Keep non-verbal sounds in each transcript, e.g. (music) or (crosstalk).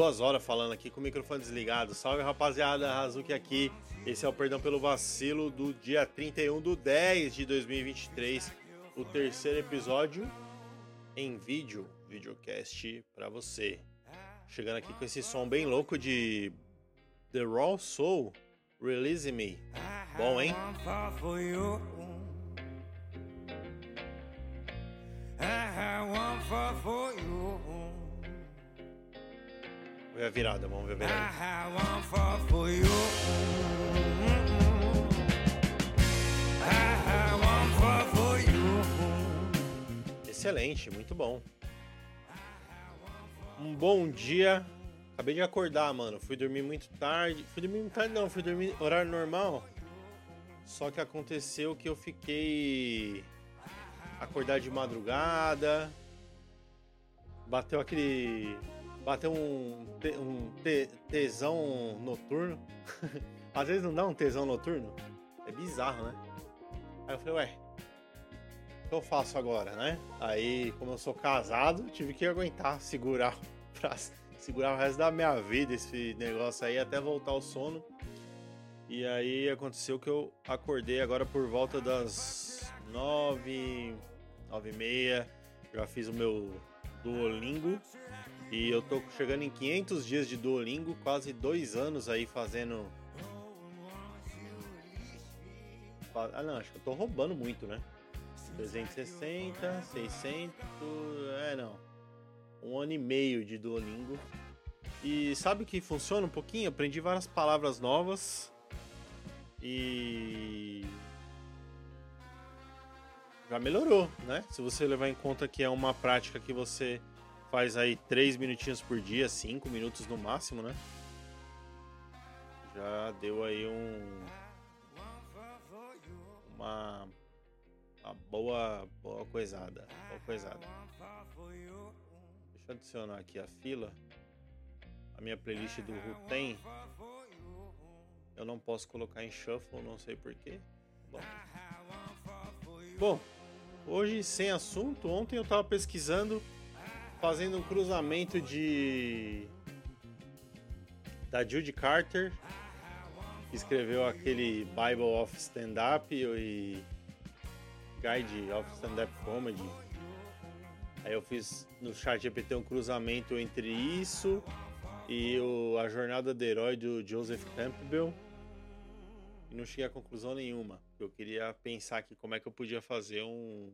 Duas horas falando aqui com o microfone desligado. Salve rapaziada, Razuki aqui. Esse é o Perdão pelo Vacilo do dia 31 do 10 de 2023. O terceiro episódio em vídeo, videocast para você. Chegando aqui com esse som bem louco de The Raw Soul, Release Me. Bom, hein? Ver a virada, vamos ver a virada. Excelente, muito bom. Um bom dia. Acabei de acordar, mano. Fui dormir muito tarde. Fui dormir muito tarde, não. Fui dormir horário normal. Só que aconteceu que eu fiquei acordar de madrugada. Bateu aquele. Bateu um, te- um te- tesão noturno. (laughs) Às vezes não dá um tesão noturno. É bizarro, né? Aí eu falei, ué, o que eu faço agora, né? Aí, como eu sou casado, tive que aguentar, segurar pra (laughs) segurar o resto da minha vida esse negócio aí até voltar ao sono. E aí aconteceu que eu acordei agora por volta das nove, nove e meia. Já fiz o meu Duolingo. E eu tô chegando em 500 dias de Duolingo, quase dois anos aí fazendo. Fa- Ah, não, acho que eu tô roubando muito, né? 360, 600. É, não. Um ano e meio de Duolingo. E sabe que funciona um pouquinho? Aprendi várias palavras novas. E. Já melhorou, né? Se você levar em conta que é uma prática que você faz aí 3 minutinhos por dia, 5 minutos no máximo, né? Já deu aí um. Uma. Uma boa. Boa coisada. Boa coisada. Deixa eu adicionar aqui a fila. A minha playlist do Ruten. Eu não posso colocar em shuffle, não sei porquê. Bom. Bom, hoje sem assunto. Ontem eu tava pesquisando, fazendo um cruzamento de. Da Judy Carter, que escreveu aquele Bible of Stand-Up e Guide of Stand-Up Comedy. Aí eu fiz no chat GPT um cruzamento entre isso e o, a jornada do herói do Joseph Campbell. E não cheguei a conclusão nenhuma. Eu queria pensar aqui como é que eu podia fazer um.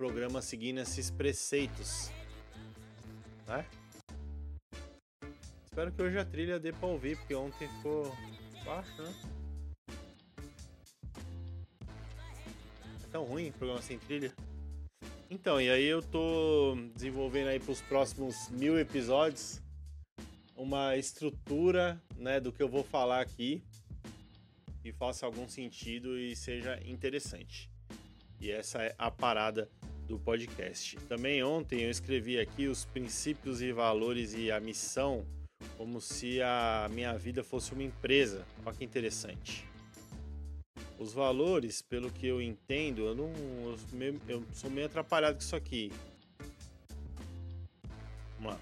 Programa seguindo esses preceitos. Né? Espero que hoje a trilha dê pra ouvir, porque ontem ficou baixo, né? É tão ruim programa sem trilha. Então, e aí eu tô desenvolvendo aí pros próximos mil episódios uma estrutura né, do que eu vou falar aqui e faça algum sentido e seja interessante. E essa é a parada do podcast. Também ontem eu escrevi aqui os princípios e valores e a missão como se a minha vida fosse uma empresa. Olha que interessante. Os valores, pelo que eu entendo, eu não. Eu, meio- eu sou meio atrapalhado com isso aqui. Vamos lá.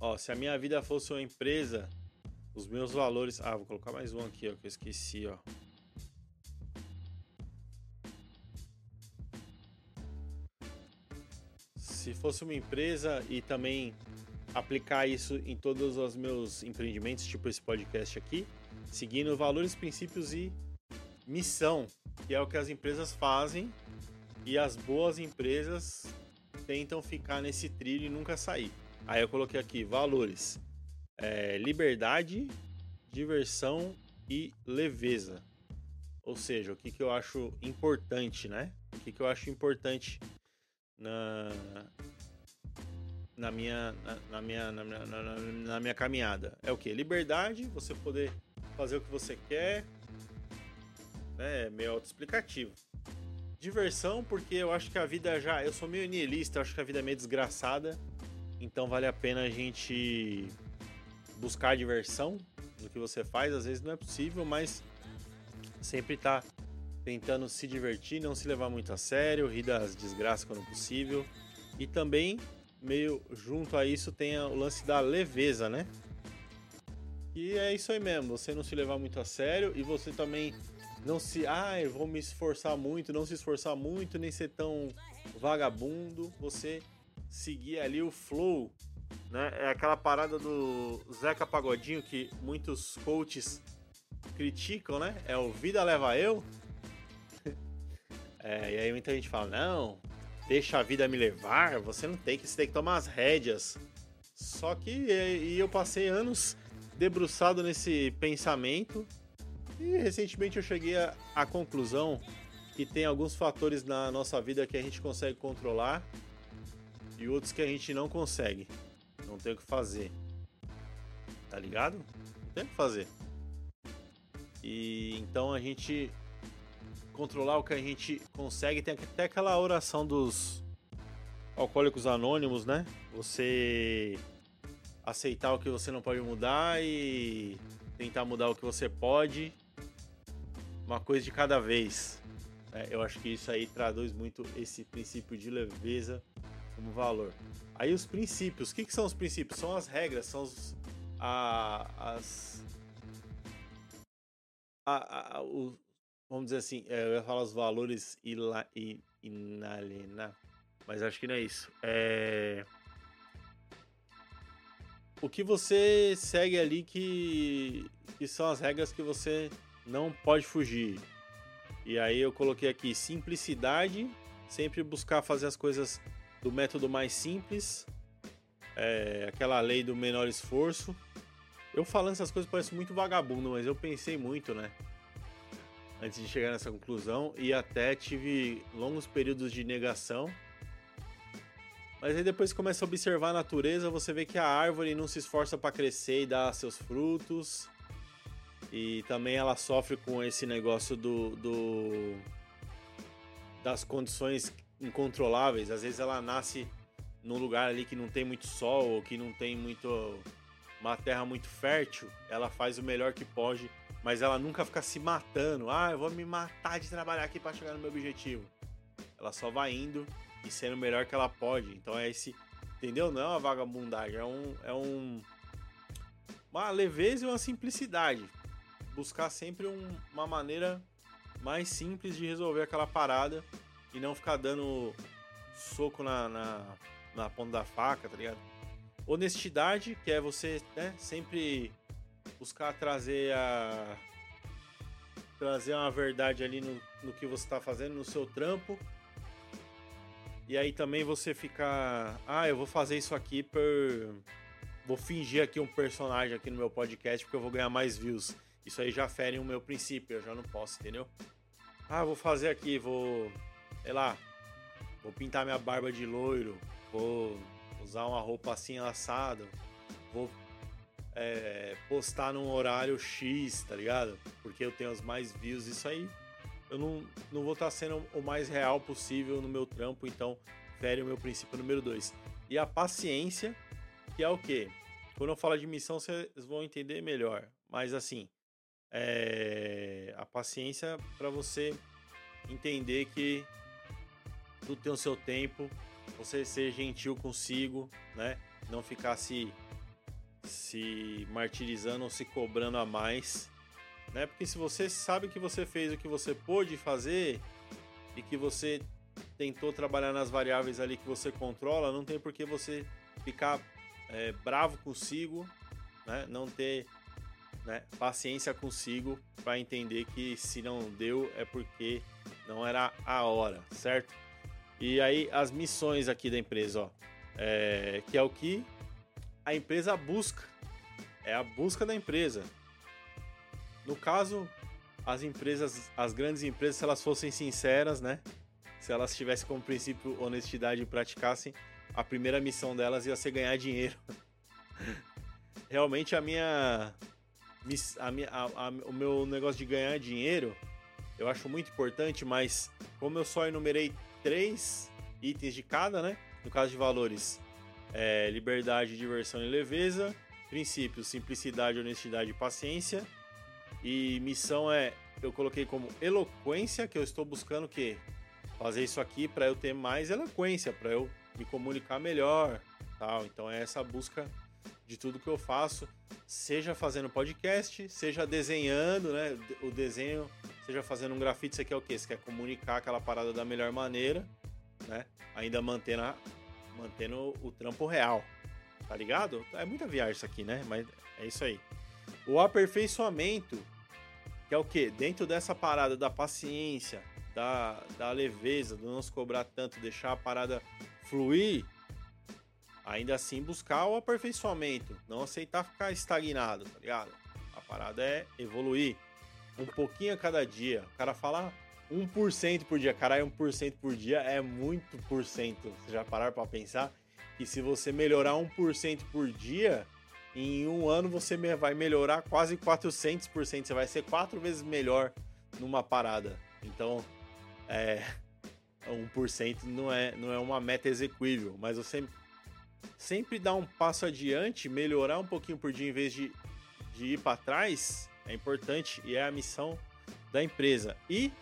Ó, se a minha vida fosse uma empresa, os meus valores. Ah, vou colocar mais um aqui, ó, que eu esqueci, ó. Se fosse uma empresa e também aplicar isso em todos os meus empreendimentos, tipo esse podcast aqui, seguindo valores, princípios e missão, que é o que as empresas fazem e as boas empresas tentam ficar nesse trilho e nunca sair. Aí eu coloquei aqui valores: é, liberdade, diversão e leveza. Ou seja, o que, que eu acho importante, né? O que, que eu acho importante na, na minha, na, na minha, na, minha, na, na- minha caminhada. É o que? Liberdade, você poder fazer o que você quer. né? É meio autoexplicativo. Diversão, porque eu acho que a vida já. Eu sou meio niilista, acho que a vida é meio desgraçada. Então vale a pena a gente buscar diversão no que você faz. Às vezes não é possível, mas sempre tá tentando se divertir, não se levar muito a sério, rir das desgraças quando possível. E também, meio junto a isso, tem o lance da leveza, né? E é isso aí mesmo, você não se levar muito a sério e você também não se, ah, eu vou me esforçar muito, não se esforçar muito, nem ser tão vagabundo, você seguir ali o flow, né? É aquela parada do Zeca Pagodinho que muitos coaches criticam, né? É o vida leva eu. É, e aí muita gente fala, não, deixa a vida me levar, você não tem que, você tem que tomar as rédeas. Só que e eu passei anos debruçado nesse pensamento e recentemente eu cheguei à conclusão que tem alguns fatores na nossa vida que a gente consegue controlar e outros que a gente não consegue. Não tem o que fazer. Tá ligado? Não tem o que fazer. E então a gente controlar o que a gente consegue. Tem até aquela oração dos alcoólicos anônimos, né? Você aceitar o que você não pode mudar e tentar mudar o que você pode uma coisa de cada vez. É, eu acho que isso aí traduz muito esse princípio de leveza como valor. Aí os princípios, o que, que são os princípios? São as regras, são os, a, as a, a, o, vamos dizer assim, é, eu ia falar os valores inalienáveis, mas acho que não é isso. É, o que você segue ali que, que são as regras que você não pode fugir. E aí eu coloquei aqui simplicidade, sempre buscar fazer as coisas do método mais simples, é, aquela lei do menor esforço. Eu falando essas coisas parece muito vagabundo, mas eu pensei muito, né? Antes de chegar nessa conclusão e até tive longos períodos de negação. Mas aí depois que começa a observar a natureza, você vê que a árvore não se esforça para crescer e dar seus frutos. E também ela sofre com esse negócio do, do das condições incontroláveis. Às vezes ela nasce num lugar ali que não tem muito sol ou que não tem muito uma terra muito fértil, ela faz o melhor que pode, mas ela nunca fica se matando. Ah, eu vou me matar de trabalhar aqui para chegar no meu objetivo. Ela só vai indo e sendo o melhor que ela pode. Então é esse, entendeu? Não é uma vagabundagem, é um é um uma leveza e uma simplicidade buscar sempre um, uma maneira mais simples de resolver aquela parada e não ficar dando soco na, na, na ponta da faca, tá ligado? Honestidade, que é você né, sempre buscar trazer a. trazer uma verdade ali no, no que você está fazendo, no seu trampo. E aí também você ficar. Ah, eu vou fazer isso aqui por. Vou fingir aqui um personagem aqui no meu podcast porque eu vou ganhar mais views. Isso aí já fere o meu princípio, eu já não posso, entendeu? Ah, vou fazer aqui, vou. Sei lá. Vou pintar minha barba de loiro. Vou usar uma roupa assim assada. Vou é, postar num horário X, tá ligado? Porque eu tenho os mais views. Isso aí eu não, não vou estar tá sendo o mais real possível no meu trampo, então fere o meu princípio número 2. E a paciência, que é o quê? Quando eu falo de missão, vocês vão entender melhor. Mas assim, é, a paciência para você entender que tudo tem o seu tempo, você ser gentil consigo, né? Não ficar se, se martirizando ou se cobrando a mais, né? Porque se você sabe que você fez o que você pôde fazer e que você tentou trabalhar nas variáveis ali que você controla, não tem por que você ficar é, bravo consigo, né? Não ter né, paciência consigo para entender que se não deu é porque não era a hora, certo? E aí as missões aqui da empresa, ó, é, que é o que a empresa busca, é a busca da empresa. No caso, as empresas, as grandes empresas, se elas fossem sinceras, né? Se elas tivessem como princípio honestidade e praticassem, a primeira missão delas ia ser ganhar dinheiro. (laughs) Realmente a minha a minha, a, a, o meu negócio de ganhar dinheiro eu acho muito importante, mas como eu só enumerei três itens de cada, né? No caso de valores, é, liberdade, diversão e leveza. Princípios, simplicidade, honestidade e paciência. E missão é, eu coloquei como eloquência, que eu estou buscando o quê? Fazer isso aqui para eu ter mais eloquência, para eu me comunicar melhor, tal. Então é essa busca de tudo que eu faço, seja fazendo podcast, seja desenhando, né? O desenho, seja fazendo um grafite, você quer o quê? Você quer comunicar aquela parada da melhor maneira, né? Ainda mantendo, a, mantendo o trampo real, tá ligado? É muita viagem isso aqui, né? Mas é isso aí. O aperfeiçoamento, que é o quê? Dentro dessa parada da paciência, da, da leveza, do não se cobrar tanto, deixar a parada fluir, ainda assim buscar o aperfeiçoamento, não aceitar ficar estagnado, tá ligado? A parada é evoluir um pouquinho a cada dia. O cara fala 1% por dia, caralho, 1% por dia é muito por cento. Você já parar para pensar que se você melhorar 1% por dia, em um ano você vai melhorar quase 400%. Você vai ser quatro vezes melhor numa parada. Então, é, 1% não é, não é uma meta execuível, mas você sempre dar um passo adiante, melhorar um pouquinho por dia em vez de, de ir para trás, é importante e é a missão da empresa. E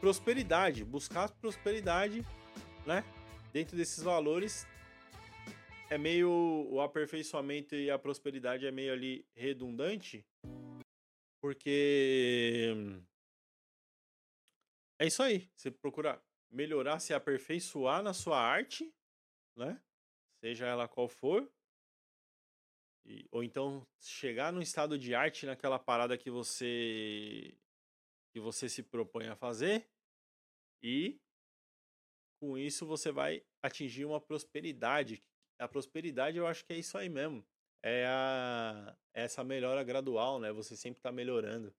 prosperidade, buscar prosperidade, né? Dentro desses valores é meio o aperfeiçoamento e a prosperidade é meio ali redundante, porque é isso aí. Você procura melhorar, se aperfeiçoar na sua arte, né? Seja ela qual for. Ou então chegar num estado de arte naquela parada que você que você se propõe a fazer e com isso você vai atingir uma prosperidade a prosperidade eu acho que é isso aí mesmo. É a, é essa melhora gradual, né? Você sempre está melhorando.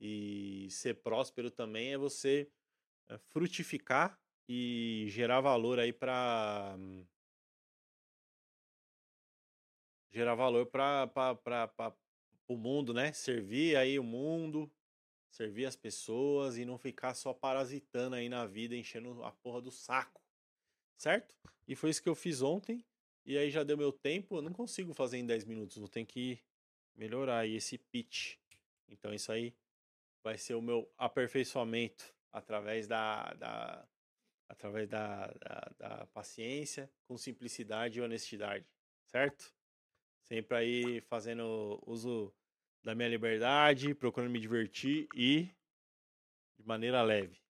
E ser próspero também é você eh, frutificar e gerar valor aí para gerar valor para o mundo, né? Servir aí o mundo, servir as pessoas e não ficar só parasitando aí na vida, enchendo a porra do saco certo? E foi isso que eu fiz ontem. E aí já deu meu tempo. Eu não consigo fazer em 10 minutos. Vou ter que melhorar aí esse pitch. Então isso aí vai ser o meu aperfeiçoamento através da, da através da, da, da, paciência, com simplicidade e honestidade, certo? Sempre aí fazendo uso da minha liberdade, procurando me divertir e de maneira leve.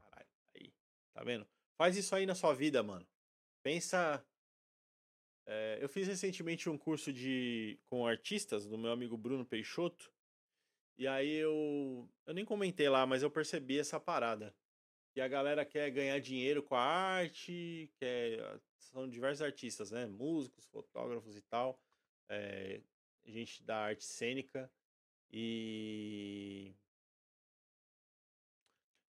Caralho, aí, tá vendo? Faz isso aí na sua vida, mano. Pensa. É, eu fiz recentemente um curso de com artistas do meu amigo Bruno Peixoto. E aí eu. Eu nem comentei lá, mas eu percebi essa parada. E a galera quer ganhar dinheiro com a arte, quer. São diversos artistas, né? Músicos, fotógrafos e tal. É, gente da arte cênica. E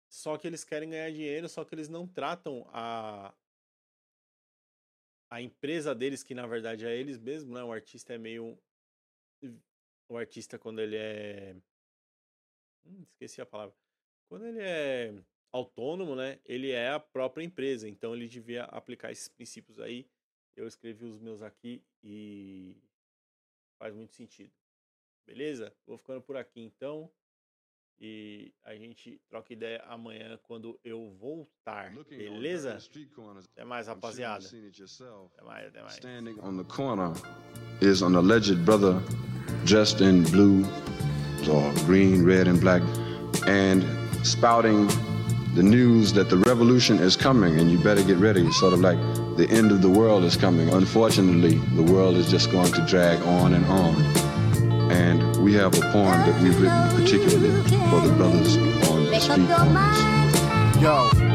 só que eles querem ganhar dinheiro, só que eles não tratam a a empresa deles, que na verdade é eles mesmos, né? O artista é meio o artista quando ele é hum, esqueci a palavra. Quando ele é autônomo, né? Ele é a própria empresa, então ele devia aplicar esses princípios aí. Eu escrevi os meus aqui e faz muito sentido. Beleza? Vou ficando por aqui então. E a gente troca ideia amanhã quando eu voltar. Beleza? Até mais, rapaziada. Até mais, até mais. Standing on the corner is an alleged brother dressed in blue or green, red and black and spouting the news that the revolution is coming and you better get ready. Sort of like the end of the world is coming. Unfortunately, the world is just going to drag on and on. And we have a poem that we've written particularly for the brothers on the street corners. Yo.